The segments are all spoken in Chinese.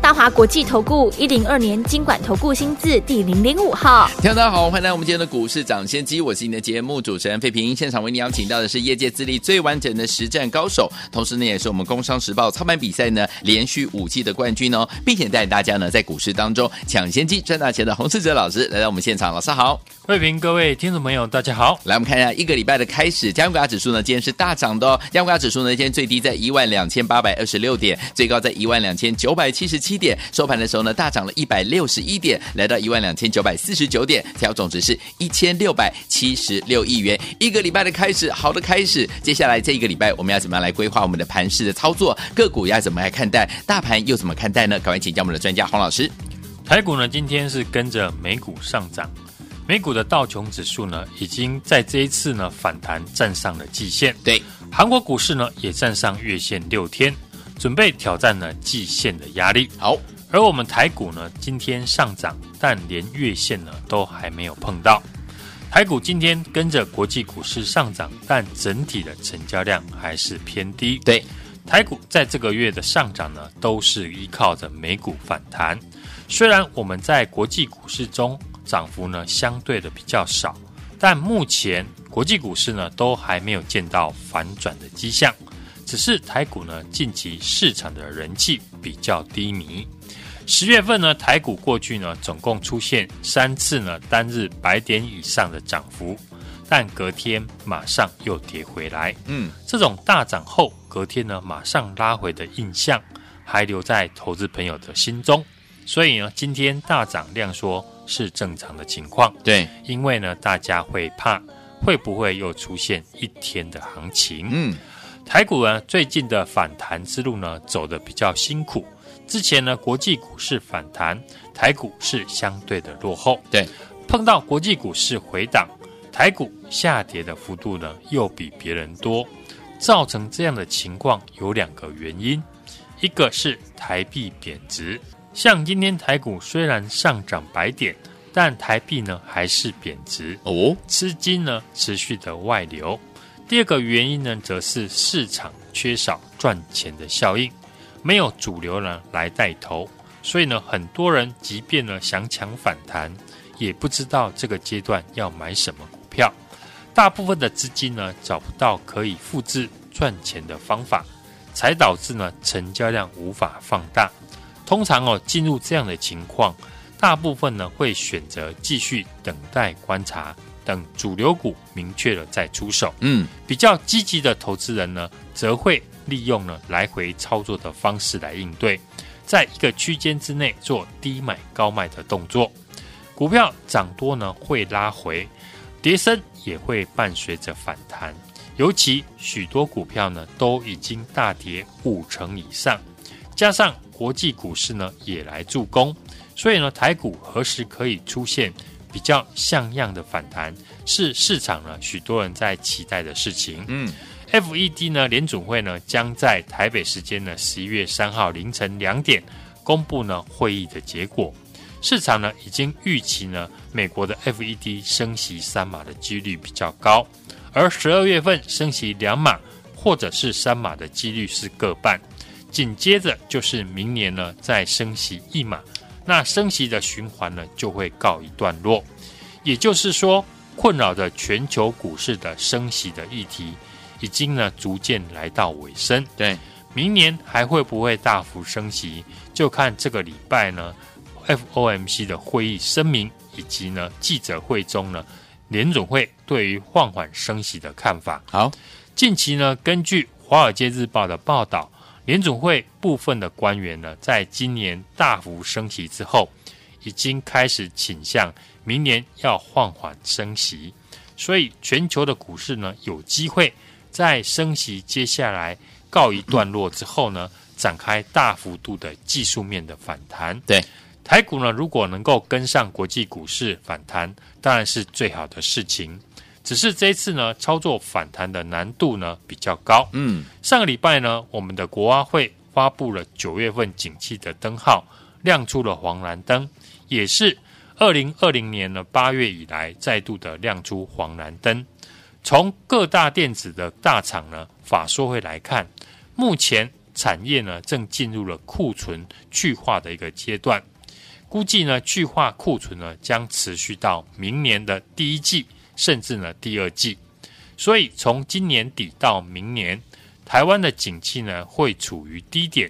大华国际投顾一零二年金管投顾新字第零零五号，听众大家好，欢迎来到我们今天的股市涨先机，我是你的节目主持人费平，现场为你邀请到的是业界资历最完整的实战高手，同时呢也是我们工商时报操盘比赛呢连续五季的冠军哦，并且带领大家呢在股市当中抢先机赚大钱的洪世哲老师来到我们现场，老师好，费平，各位听众朋友大家好，来我们看一下一个礼拜的开始，加权指数呢今天是大涨的哦，加权指数呢今天最低在一万两千八百二十六点，最高在一万两千九百七十七点，收盘的时候。呢，大涨了一百六十一点，来到一万两千九百四十九点，成交总值是一千六百七十六亿元。一个礼拜的开始，好的开始。接下来这一个礼拜，我们要怎么样来规划我们的盘势的操作？个股要怎么来看待？大盘又怎么看待呢？赶快请教我们的专家黄老师。台股呢，今天是跟着美股上涨，美股的道琼指数呢，已经在这一次呢反弹站上了季线。对，韩国股市呢也站上月线六天，准备挑战呢季线的压力。好。而我们台股呢，今天上涨，但连月线呢都还没有碰到。台股今天跟着国际股市上涨，但整体的成交量还是偏低。对，台股在这个月的上涨呢，都是依靠着美股反弹。虽然我们在国际股市中涨幅呢相对的比较少，但目前国际股市呢都还没有见到反转的迹象。只是台股呢近期市场的人气比较低迷。十月份呢，台股过去呢，总共出现三次呢单日百点以上的涨幅，但隔天马上又跌回来。嗯，这种大涨后隔天呢马上拉回的印象，还留在投资朋友的心中。所以呢，今天大涨量缩是正常的情况。对，因为呢，大家会怕会不会又出现一天的行情。嗯，台股呢最近的反弹之路呢走的比较辛苦。之前呢，国际股市反弹，台股是相对的落后。对，碰到国际股市回档，台股下跌的幅度呢又比别人多，造成这样的情况有两个原因，一个是台币贬值，像今天台股虽然上涨百点，但台币呢还是贬值哦，资金呢持续的外流。第二个原因呢，则是市场缺少赚钱的效应。没有主流呢来带头，所以呢，很多人即便呢想抢反弹，也不知道这个阶段要买什么股票。大部分的资金呢找不到可以复制赚钱的方法，才导致呢成交量无法放大。通常哦进入这样的情况，大部分呢会选择继续等待观察，等主流股明确了再出手。嗯，比较积极的投资人呢，则会。利用呢来回操作的方式来应对，在一个区间之内做低买高卖的动作，股票涨多呢会拉回，跌深也会伴随着反弹，尤其许多股票呢都已经大跌五成以上，加上国际股市呢也来助攻，所以呢台股何时可以出现比较像样的反弹，是市场呢许多人在期待的事情。嗯。FED 呢，联总会呢将在台北时间呢十一月三号凌晨两点公布呢会议的结果。市场呢已经预期呢美国的 FED 升息三码的几率比较高，而十二月份升息两码或者是三码的几率是各半。紧接着就是明年呢再升息一码，那升息的循环呢就会告一段落。也就是说，困扰着全球股市的升息的议题。已经呢逐渐来到尾声，对，明年还会不会大幅升息，就看这个礼拜呢 FOMC 的会议声明以及呢记者会中呢联准会对于放缓升息的看法。好，近期呢根据《华尔街日报》的报道，联总会部分的官员呢在今年大幅升息之后，已经开始倾向明年要放缓升息，所以全球的股市呢有机会。在升息接下来告一段落之后呢，展开大幅度的技术面的反弹。对，台股呢，如果能够跟上国际股市反弹，当然是最好的事情。只是这一次呢，操作反弹的难度呢比较高。嗯，上个礼拜呢，我们的国发会发布了九月份景气的灯号，亮出了黄蓝灯，也是二零二零年呢八月以来再度的亮出黄蓝灯。从各大电子的大厂呢法说会来看，目前产业呢正进入了库存去化的一个阶段，估计呢去化库存呢将持续到明年的第一季。甚至呢，第二季，所以从今年底到明年，台湾的景气呢会处于低点，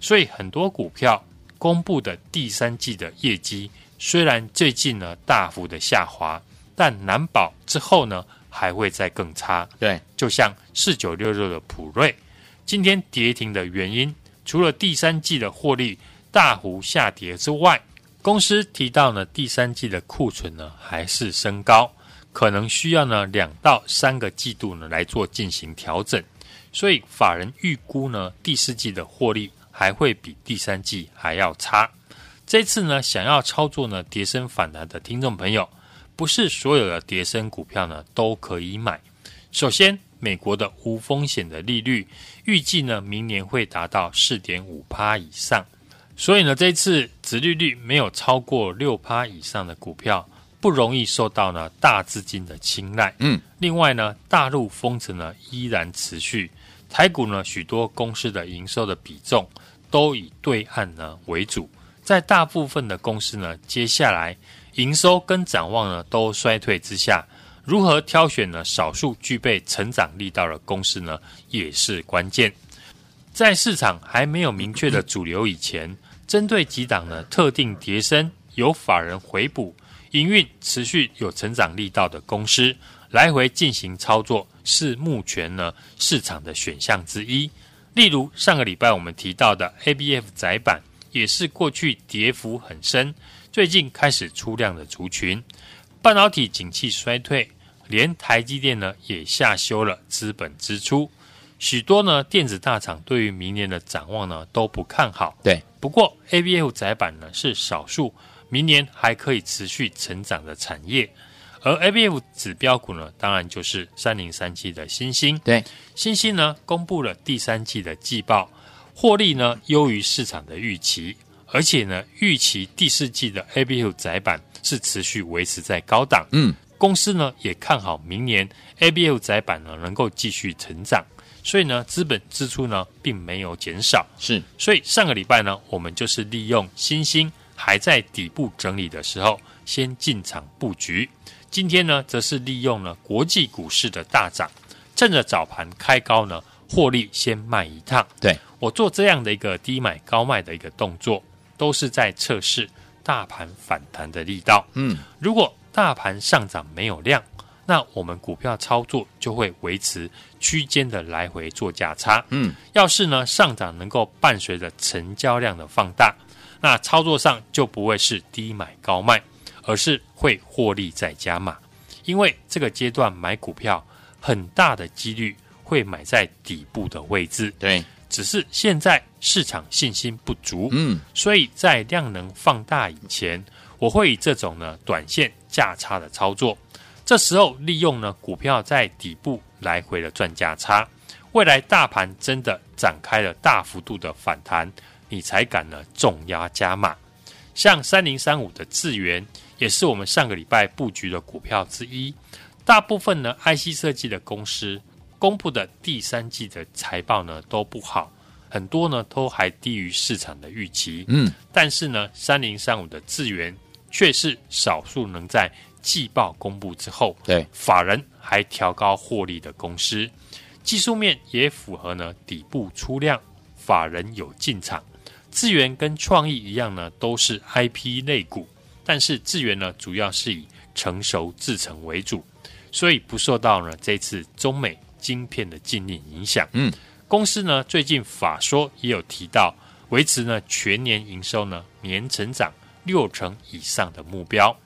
所以很多股票公布的第三季的业绩，虽然最近呢大幅的下滑，但难保之后呢还会再更差。对，就像四九六六的普瑞，今天跌停的原因，除了第三季的获利大幅下跌之外，公司提到呢第三季的库存呢还是升高。可能需要呢两到三个季度呢来做进行调整，所以法人预估呢第四季的获利还会比第三季还要差。这次呢想要操作呢跌深反弹的听众朋友，不是所有的跌深股票呢都可以买。首先，美国的无风险的利率预计呢明年会达到四点五趴以上，所以呢这次殖利率没有超过六趴以上的股票。不容易受到呢大资金的青睐。嗯，另外呢，大陆封城呢依然持续，台股呢许多公司的营收的比重都以对岸呢为主，在大部分的公司呢，接下来营收跟展望呢都衰退之下，如何挑选呢少数具备成长力道的公司呢，也是关键。在市场还没有明确的主流以前，针对几档呢特定跌升有法人回补。营运持续有成长力道的公司，来回进行操作是目前呢市场的选项之一。例如上个礼拜我们提到的 ABF 窄板，也是过去跌幅很深，最近开始出量的族群。半导体景气衰退，连台积电呢也下修了资本支出，许多呢电子大厂对于明年的展望呢都不看好。对，不过 ABF 窄板呢是少数。明年还可以持续成长的产业，而 ABF 指标股呢，当然就是三零三七的新星。对，新星呢公布了第三季的季报，获利呢优于市场的预期，而且呢预期第四季的 ABF 窄板是持续维持在高档。嗯，公司呢也看好明年 ABF 窄板呢能够继续成长，所以呢资本支出呢并没有减少。是，所以上个礼拜呢，我们就是利用新兴。还在底部整理的时候，先进场布局。今天呢，则是利用了国际股市的大涨，趁着早盘开高呢，获利先卖一趟。对，我做这样的一个低买高卖的一个动作，都是在测试大盘反弹的力道。嗯，如果大盘上涨没有量，那我们股票操作就会维持区间的来回做价差。嗯，要是呢上涨能够伴随着成交量的放大。那操作上就不会是低买高卖，而是会获利再加码，因为这个阶段买股票很大的几率会买在底部的位置。对，只是现在市场信心不足，嗯，所以在量能放大以前，我会以这种呢短线价差的操作，这时候利用呢股票在底部来回的赚价差，未来大盘真的展开了大幅度的反弹。你才敢呢重压加码，像三零三五的智源，也是我们上个礼拜布局的股票之一。大部分呢 IC 设计的公司公布的第三季的财报呢都不好，很多呢都还低于市场的预期。嗯，但是呢三零三五的智源却是少数能在季报公布之后，对法人还调高获利的公司，技术面也符合呢底部出量，法人有进场。智源跟创意一样呢，都是 IP 类股，但是智源呢，主要是以成熟制成为主，所以不受到呢这次中美晶片的禁令影响。嗯，公司呢最近法说也有提到，维持呢全年营收呢年成长六成以上的目标。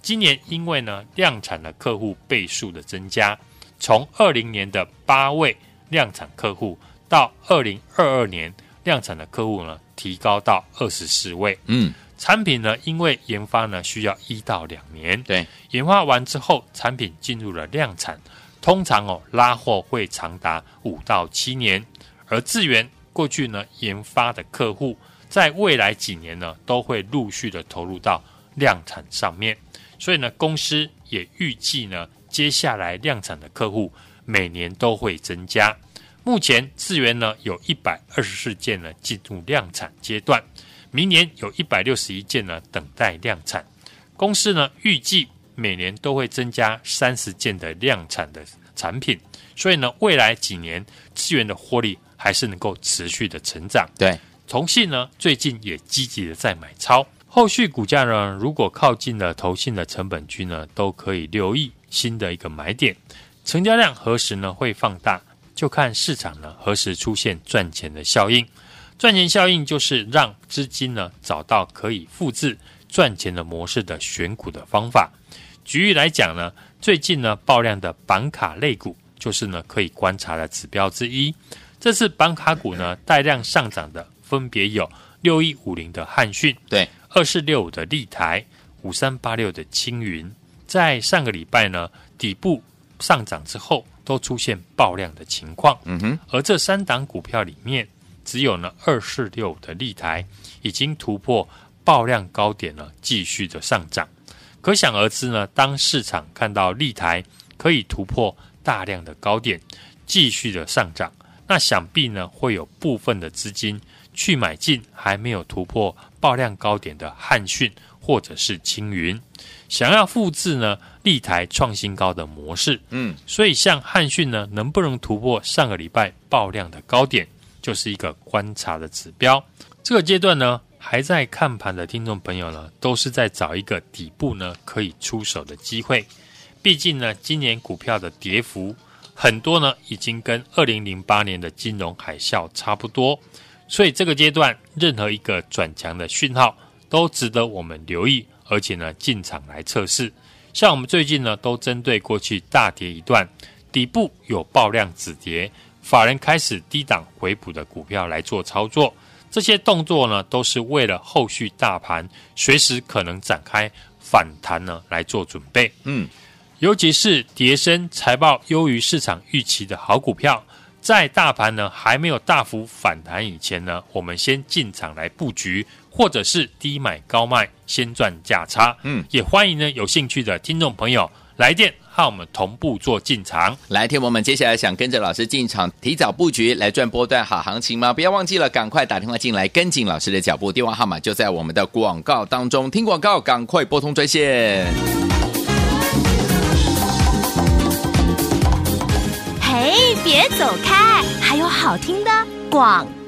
今年因为呢量产的客户倍数的增加，从二零年的八位量产客户到二零二二年量产的客户呢。提高到二十四位，嗯，产品呢，因为研发呢需要一到两年，对，研发完之后，产品进入了量产，通常哦拉货会长达五到七年。而智源过去呢研发的客户，在未来几年呢都会陆续的投入到量产上面，所以呢公司也预计呢接下来量产的客户每年都会增加。目前智源呢有一百二十四件呢进入量产阶段。明年有一百六十一件呢，等待量产。公司呢预计每年都会增加三十件的量产的产品，所以呢未来几年智源的获利还是能够持续的成长。对，投信呢最近也积极的在买超，后续股价呢如果靠近了投信的成本区呢，都可以留意新的一个买点。成交量何时呢会放大，就看市场呢何时出现赚钱的效应。赚钱效应就是让资金呢找到可以复制赚钱的模式的选股的方法。举例来讲呢，最近呢爆量的板卡类股就是呢可以观察的指标之一。这次板卡股呢带量上涨的分别有六一五零的汉讯，对，二四六五的立台，五三八六的青云。在上个礼拜呢底部上涨之后，都出现爆量的情况。嗯哼，而这三档股票里面。只有呢，二四六的立台已经突破爆量高点了，继续的上涨。可想而知呢，当市场看到立台可以突破大量的高点，继续的上涨，那想必呢会有部分的资金去买进还没有突破爆量高点的汉讯或者是青云，想要复制呢立台创新高的模式。嗯，所以像汉讯呢，能不能突破上个礼拜爆量的高点？就是一个观察的指标。这个阶段呢，还在看盘的听众朋友呢，都是在找一个底部呢可以出手的机会。毕竟呢，今年股票的跌幅很多呢，已经跟二零零八年的金融海啸差不多。所以这个阶段，任何一个转强的讯号都值得我们留意，而且呢进场来测试。像我们最近呢，都针对过去大跌一段，底部有爆量止跌。法人开始低档回补的股票来做操作，这些动作呢，都是为了后续大盘随时可能展开反弹呢来做准备。嗯，尤其是跌升财报优于市场预期的好股票，在大盘呢还没有大幅反弹以前呢，我们先进场来布局，或者是低买高卖，先赚价差。嗯，也欢迎呢有兴趣的听众朋友来电。和我们同步做进场，来，听我们接下来想跟着老师进场，提早布局来赚波段好行情吗？不要忘记了，赶快打电话进来跟紧老师的脚步，电话号码就在我们的广告当中。听广告，赶快拨通专线。嘿，别走开，还有好听的广告。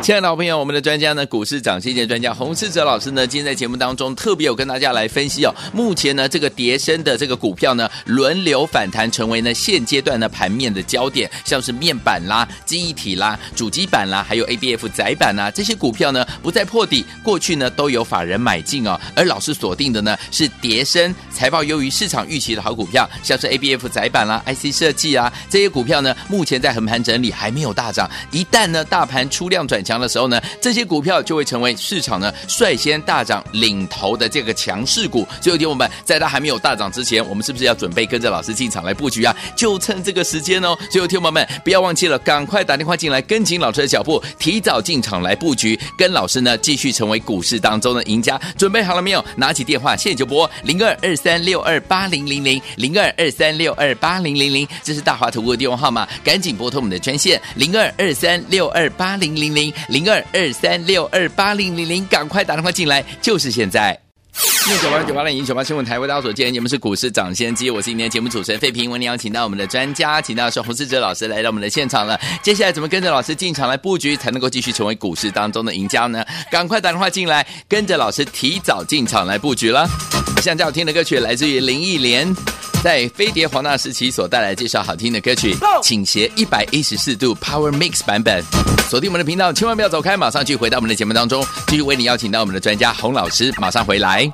亲爱的好朋友，我们的专家呢，股市涨跌线专家洪世哲老师呢，今天在节目当中特别有跟大家来分析哦。目前呢，这个叠升的这个股票呢，轮流反弹，成为呢现阶段的盘面的焦点，像是面板啦、记忆体啦、主机板啦，还有 ABF 载板呐，这些股票呢不再破底，过去呢都有法人买进哦。而老师锁定的呢是叠升、财报优于市场预期的好股票，像是 ABF 载板啦、IC 设计啊这些股票呢，目前在横盘整理，还没有大涨。一旦呢大盘出量转很强的时候呢，这些股票就会成为市场呢率先大涨领头的这个强势股。所以，听我们在它还没有大涨之前，我们是不是要准备跟着老师进场来布局啊？就趁这个时间哦。所以，听我们不要忘记了，赶快打电话进来，跟紧老师的脚步，提早进场来布局，跟老师呢继续成为股市当中的赢家。准备好了没有？拿起电话，现在就拨零二二三六二八零零零零二二三六二八零零零，这是大华投顾的电话号码，赶紧拨通我们的专线零二二三六二八零零零零二。二三六二八零零零，赶快打电话进来，就是现在。六九八九八零一九八新闻台为大家所见，节目是股市涨先机，我是今天节目主持人费平，为您邀请到我们的专家，请到的是洪世哲老师来到我们的现场了。接下来怎么跟着老师进场来布局，才能够继续成为股市当中的赢家呢？赶快打电话进来，跟着老师提早进场来布局了。现在要听的歌曲来自于林忆莲。在飞碟黄大时期所带来介绍好听的歌曲，倾斜一百一十四度 Power Mix 版本，锁定我们的频道，千万不要走开，马上去回到我们的节目当中，继续为你邀请到我们的专家洪老师，马上回来。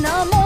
那么。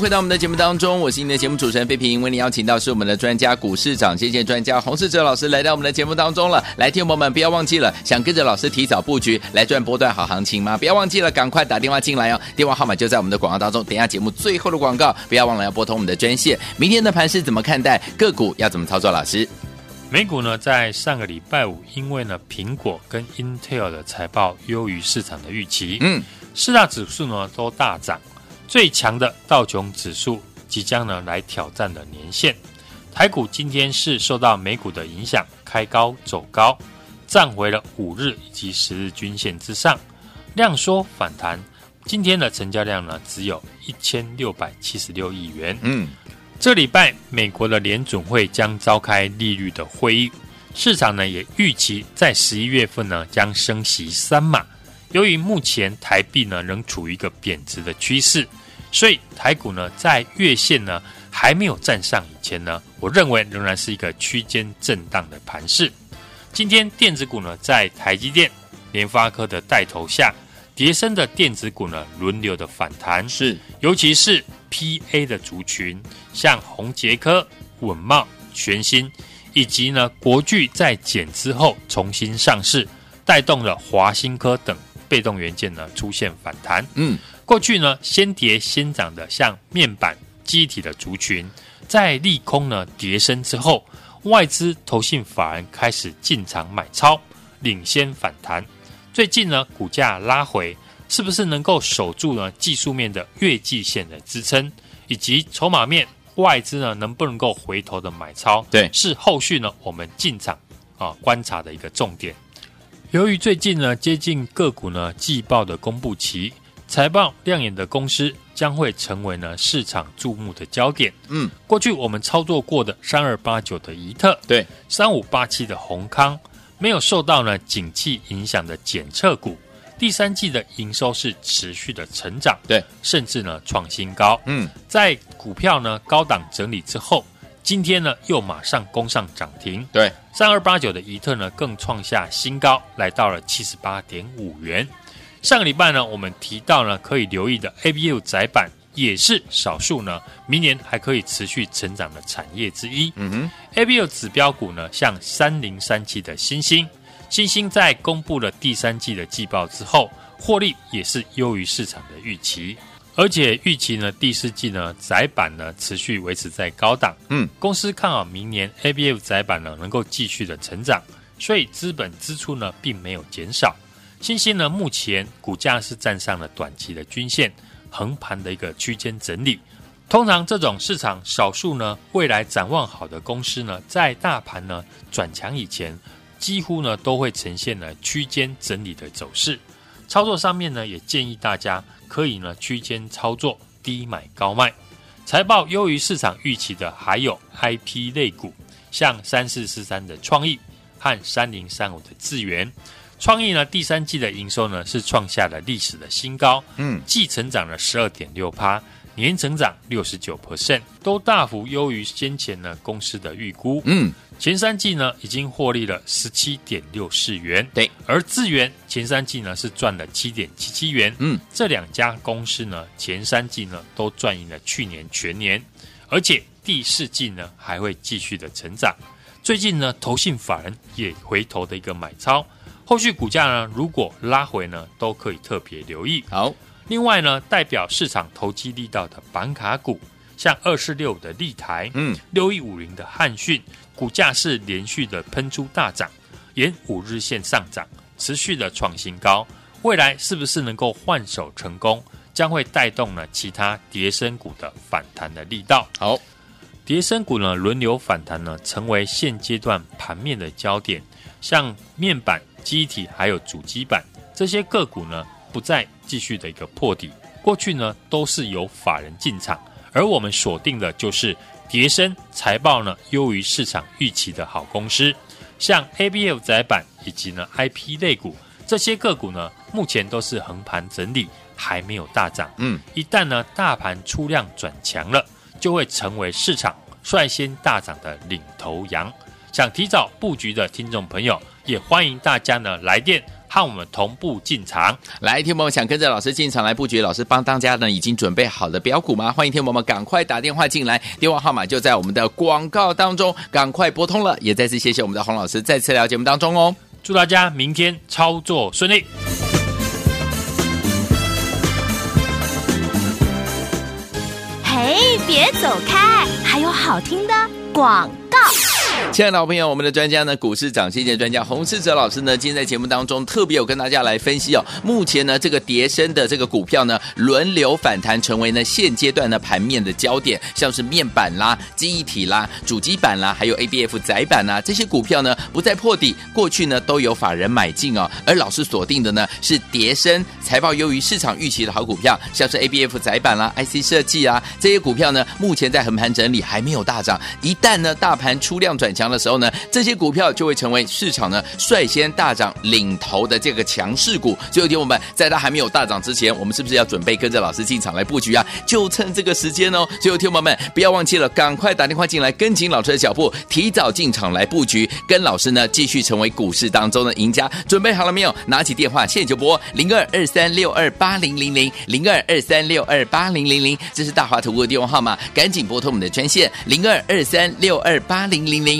回到我们的节目当中，我是你的节目主持人费平，为你邀请到是我们的专家股市涨跌专家洪世哲老师来到我们的节目当中了。来，听友们不要忘记了，想跟着老师提早布局来赚波段好行情吗？不要忘记了，赶快打电话进来哦，电话号码就在我们的广告当中。等一下节目最后的广告，不要忘了要拨通我们的专线。明天的盘是怎么看待？个股要怎么操作？老师，美股呢，在上个礼拜五，因为呢苹果跟 Intel 的财报优于市场的预期，嗯，四大指数呢都大涨，最强的道琼指数即将呢来挑战的年线。台股今天是受到美股的影响，开高走高，站回了五日以及十日均线之上，量缩反弹。今天的成交量呢只有一千六百七十六亿元，嗯，这礼拜，美国的联准会将召开利率的会议，市场呢也预期在十一月份呢将升息三码。由于目前台币呢仍处于一个贬值的趋势，所以台股呢在月线呢还没有站上以前呢，我认为仍然是一个区间震荡的盘势。今天电子股呢在台积电、联发科的带头下，叠升的电子股呢轮流的反弹，是尤其是 PA 的族群，像宏杰科、稳懋、全新，以及呢国巨在减资后重新上市，带动了华新科等被动元件呢出现反弹。嗯，过去呢先跌先涨的像面板、记忆体的族群，在利空呢跌升之后，外资投信法人开始进场买超，领先反弹。最近呢股价拉回。是不是能够守住呢技术面的月季线的支撑，以及筹码面外资呢能不能够回头的买超？对，是后续呢我们进场啊观察的一个重点。由于最近呢接近个股呢季报的公布期，财报亮眼的公司将会成为呢市场注目的焦点。嗯，过去我们操作过的三二八九的怡特，对，三五八七的宏康，没有受到呢景气影响的检测股。第三季的营收是持续的成长，对，甚至呢创新高。嗯，在股票呢高档整理之后，今天呢又马上攻上涨停。对，三二八九的怡特呢更创下新高，来到了七十八点五元。上个礼拜呢，我们提到呢可以留意的 ABU 窄板，也是少数呢明年还可以持续成长的产业之一。嗯哼，ABU 指标股呢，像三零三七的新兴。新兴在公布了第三季的季报之后，获利也是优于市场的预期，而且预期呢第四季呢窄板呢持续维持在高档。嗯，公司看好明年 ABF 窄板呢能够继续的成长，所以资本支出呢并没有减少。欣兴呢目前股价是站上了短期的均线，横盘的一个区间整理。通常这种市场少数呢未来展望好的公司呢，在大盘呢转强以前。几乎呢都会呈现了区间整理的走势，操作上面呢也建议大家可以呢区间操作，低买高卖。财报优于市场预期的还有 IP 类股，像三四四三的创意和三零三五的智源。创意呢第三季的营收呢是创下了历史的新高，嗯，季成长了十二点六趴。年成长六十九 percent，都大幅优于先前呢公司的预估。嗯，前三季呢已经获利了十七点六四元。对，而智源前三季呢是赚了七点七七元。嗯，这两家公司呢前三季呢都赚赢了去年全年，而且第四季呢还会继续的成长。最近呢投信法人也回头的一个买超，后续股价呢如果拉回呢都可以特别留意。好。另外呢，代表市场投机力道的板卡股，像二四六的立台，嗯，六一五零的汉讯，股价是连续的喷出大涨，沿五日线上涨，持续的创新高。未来是不是能够换手成功，将会带动呢其他跌升股的反弹的力道。好，跌升股呢轮流反弹呢，成为现阶段盘面的焦点。像面板、记忆体还有主机板这些个股呢，不再继续的一个破底。过去呢都是由法人进场，而我们锁定的就是叠升财报呢优于市场预期的好公司，像 ABF 窄板以及呢 IP 类股这些个股呢，目前都是横盘整理，还没有大涨。嗯，一旦呢大盘出量转强了，就会成为市场率先大涨的领头羊。想提早布局的听众朋友，也欢迎大家呢来电。和我们同步进场，来，听众们想跟着老师进场来布局，老师帮大家呢已经准备好了标股吗？欢迎听众们赶快打电话进来，电话号码就在我们的广告当中，赶快拨通了。也再次谢谢我们的洪老师再次来到节目当中哦，祝大家明天操作顺利。嘿，别走开，还有好听的广告。亲爱的好朋友，我们的专家呢，股市涨跌专家洪世哲老师呢，今天在节目当中特别有跟大家来分析哦。目前呢，这个叠升的这个股票呢，轮流反弹，成为呢现阶段的盘面的焦点，像是面板啦、记忆体啦、主机板啦，还有 ABF 载板啦，这些股票呢不再破底，过去呢都有法人买进哦。而老师锁定的呢是叠升、财报优于市场预期的好股票，像是 ABF 载板啦、IC 设计啊这些股票呢，目前在横盘整理，还没有大涨。一旦呢大盘出量转强的时候呢，这些股票就会成为市场呢率先大涨领头的这个强势股。最后听我们在它还没有大涨之前，我们是不是要准备跟着老师进场来布局啊？就趁这个时间哦。最后听我们不要忘记了，赶快打电话进来，跟紧老师的脚步，提早进场来布局，跟老师呢继续成为股市当中的赢家。准备好了没有？拿起电话现在就拨零二二三六二八零零零零二二三六二八零零零，这是大华投顾的电话号码，赶紧拨通我们的专线零二二三六二八零零零